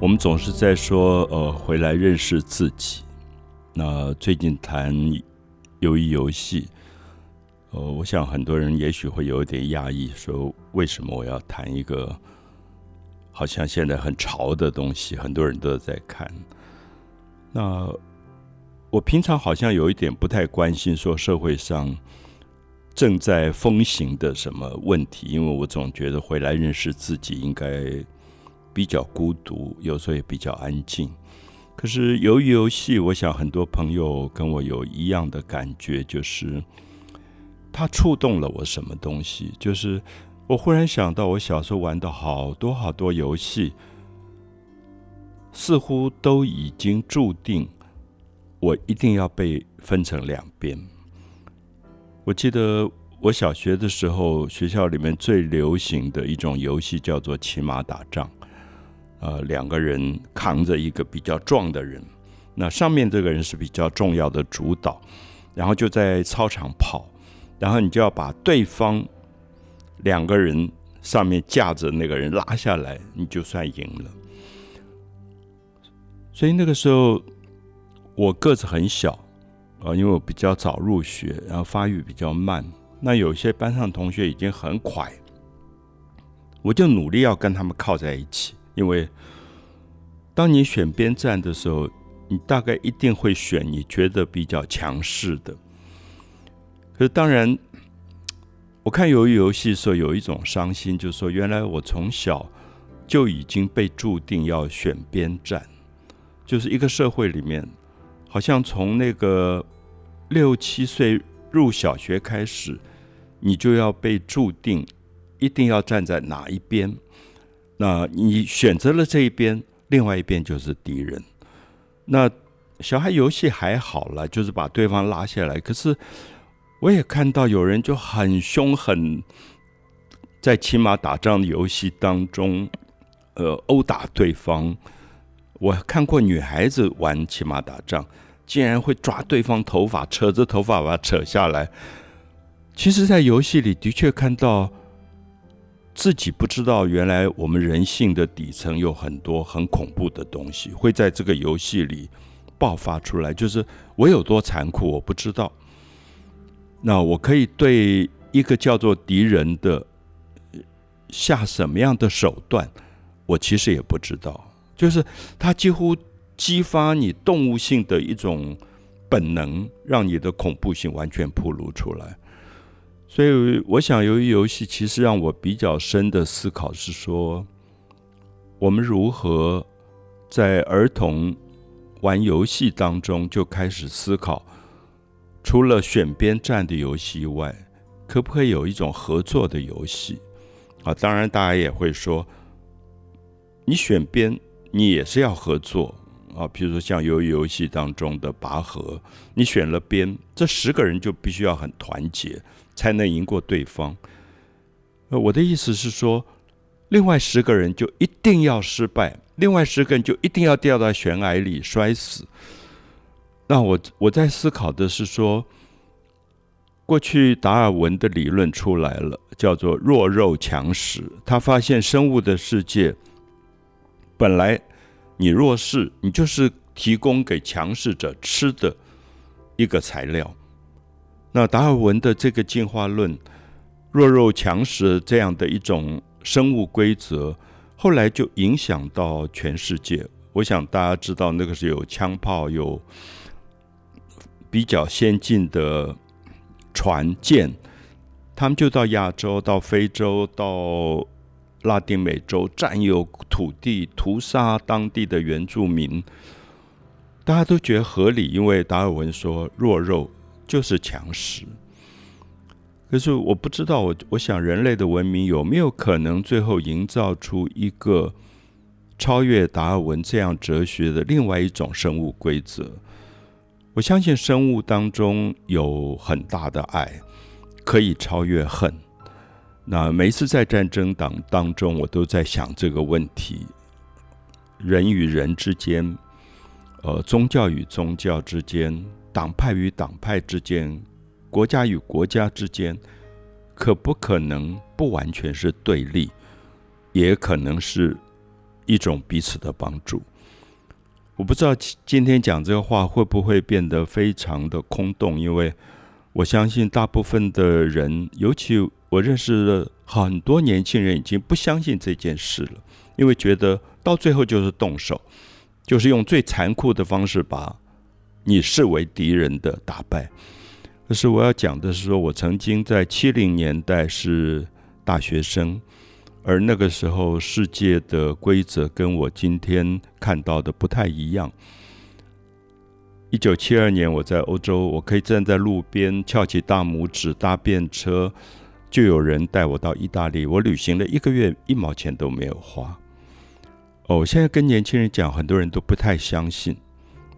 我们总是在说，呃，回来认识自己。那最近谈鱿鱼游戏，呃，我想很多人也许会有一点讶异，说为什么我要谈一个好像现在很潮的东西，很多人都在看。那我平常好像有一点不太关心，说社会上正在风行的什么问题，因为我总觉得回来认识自己应该。比较孤独，有时候也比较安静。可是由于游戏，我想很多朋友跟我有一样的感觉，就是它触动了我什么东西。就是我忽然想到，我小时候玩的好多好多游戏，似乎都已经注定我一定要被分成两边。我记得我小学的时候，学校里面最流行的一种游戏叫做骑马打仗。呃，两个人扛着一个比较壮的人，那上面这个人是比较重要的主导，然后就在操场跑，然后你就要把对方两个人上面架着那个人拉下来，你就算赢了。所以那个时候我个子很小啊，因为我比较早入学，然后发育比较慢，那有些班上同学已经很快，我就努力要跟他们靠在一起。因为当你选边站的时候，你大概一定会选你觉得比较强势的。可是当然，我看鱿鱼游戏的时候有一种伤心，就是说原来我从小就已经被注定要选边站，就是一个社会里面，好像从那个六七岁入小学开始，你就要被注定一定要站在哪一边。那你选择了这一边，另外一边就是敌人。那小孩游戏还好了，就是把对方拉下来。可是我也看到有人就很凶狠，在骑马打仗的游戏当中，呃，殴打对方。我看过女孩子玩骑马打仗，竟然会抓对方头发，扯着头发把它扯下来。其实，在游戏里的确看到。自己不知道，原来我们人性的底层有很多很恐怖的东西，会在这个游戏里爆发出来。就是我有多残酷，我不知道。那我可以对一个叫做敌人的下什么样的手段，我其实也不知道。就是它几乎激发你动物性的一种本能，让你的恐怖性完全暴露出来。所以，我想，由于游戏其实让我比较深的思考是说，我们如何在儿童玩游戏当中就开始思考，除了选边站的游戏以外，可不可以有一种合作的游戏？啊，当然，大家也会说，你选边，你也是要合作啊。比如说，像游游戏当中的拔河，你选了边，这十个人就必须要很团结。才能赢过对方。呃，我的意思是说，另外十个人就一定要失败，另外十个人就一定要掉到悬崖里摔死。那我我在思考的是说，过去达尔文的理论出来了，叫做弱肉强食。他发现生物的世界本来你弱势，你就是提供给强势者吃的一个材料。那达尔文的这个进化论，弱肉强食这样的一种生物规则，后来就影响到全世界。我想大家知道，那个是有枪炮，有比较先进的船舰，他们就到亚洲、到非洲、到拉丁美洲占有土地，屠杀当地的原住民。大家都觉得合理，因为达尔文说弱肉。就是强食，可是我不知道，我我想人类的文明有没有可能最后营造出一个超越达尔文这样哲学的另外一种生物规则？我相信生物当中有很大的爱，可以超越恨。那每一次在战争当当中，我都在想这个问题：人与人之间，呃，宗教与宗教之间。党派与党派之间，国家与国家之间，可不可能不完全是对立，也可能是一种彼此的帮助。我不知道今天讲这个话会不会变得非常的空洞，因为我相信大部分的人，尤其我认识的很多年轻人，已经不相信这件事了，因为觉得到最后就是动手，就是用最残酷的方式把你视为敌人的打败。可是我要讲的是，说我曾经在七零年代是大学生，而那个时候世界的规则跟我今天看到的不太一样。一九七二年我在欧洲，我可以站在路边翘起大拇指搭便车，就有人带我到意大利。我旅行了一个月，一毛钱都没有花。哦，现在跟年轻人讲，很多人都不太相信。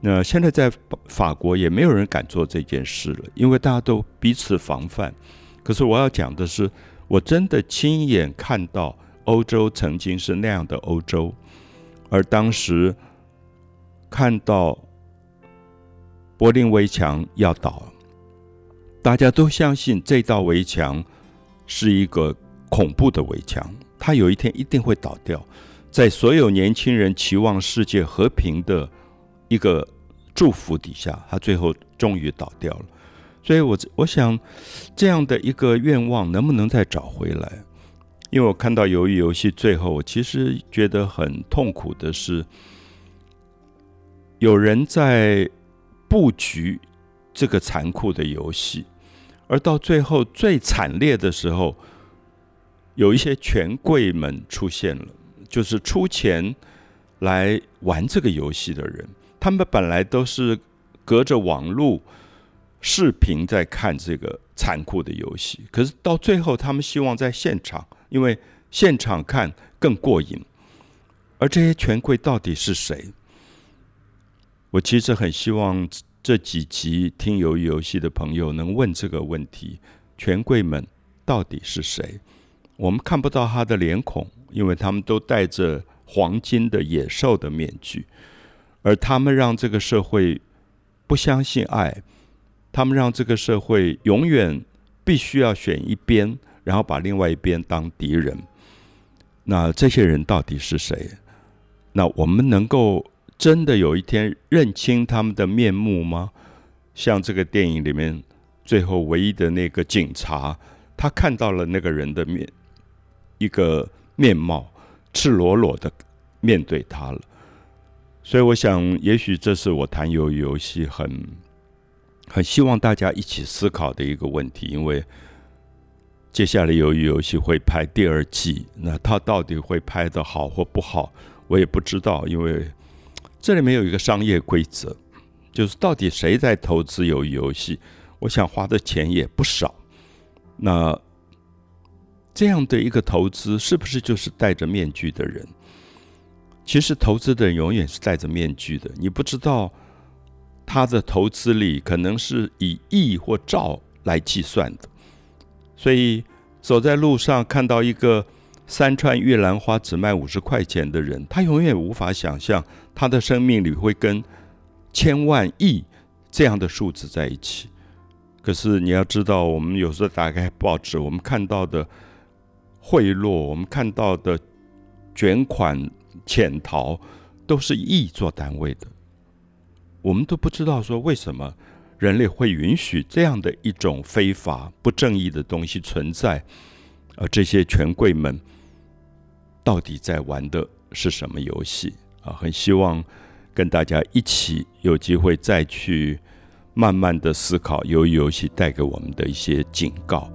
那现在在法国也没有人敢做这件事了，因为大家都彼此防范。可是我要讲的是，我真的亲眼看到欧洲曾经是那样的欧洲，而当时看到柏林围墙要倒，大家都相信这道围墙是一个恐怖的围墙，它有一天一定会倒掉。在所有年轻人期望世界和平的。一个祝福底下，他最后终于倒掉了。所以，我我想这样的一个愿望能不能再找回来？因为我看到《鱿鱼游戏》最后，我其实觉得很痛苦的是，有人在布局这个残酷的游戏，而到最后最惨烈的时候，有一些权贵们出现了，就是出钱来玩这个游戏的人。他们本来都是隔着网络视频在看这个残酷的游戏，可是到最后，他们希望在现场，因为现场看更过瘾。而这些权贵到底是谁？我其实很希望这几集听鱿鱼游戏的朋友能问这个问题：权贵们到底是谁？我们看不到他的脸孔，因为他们都戴着黄金的野兽的面具。而他们让这个社会不相信爱，他们让这个社会永远必须要选一边，然后把另外一边当敌人。那这些人到底是谁？那我们能够真的有一天认清他们的面目吗？像这个电影里面最后唯一的那个警察，他看到了那个人的面，一个面貌，赤裸裸的面对他了。所以我想，也许这是我谈游游戏很很希望大家一起思考的一个问题。因为接下来游游戏会拍第二季，那它到底会拍的好或不好，我也不知道。因为这里面有一个商业规则，就是到底谁在投资游游戏，我想花的钱也不少。那这样的一个投资，是不是就是戴着面具的人？其实投资的人永远是戴着面具的，你不知道他的投资里可能是以亿或兆来计算的。所以走在路上看到一个三串玉兰花只卖五十块钱的人，他永远无法想象他的生命里会跟千万亿这样的数字在一起。可是你要知道，我们有时候打开报纸，我们看到的贿赂，我们看到的卷款。潜逃都是亿做单位的，我们都不知道说为什么人类会允许这样的一种非法不正义的东西存在，而这些权贵们到底在玩的是什么游戏啊？很希望跟大家一起有机会再去慢慢的思考游游戏带给我们的一些警告。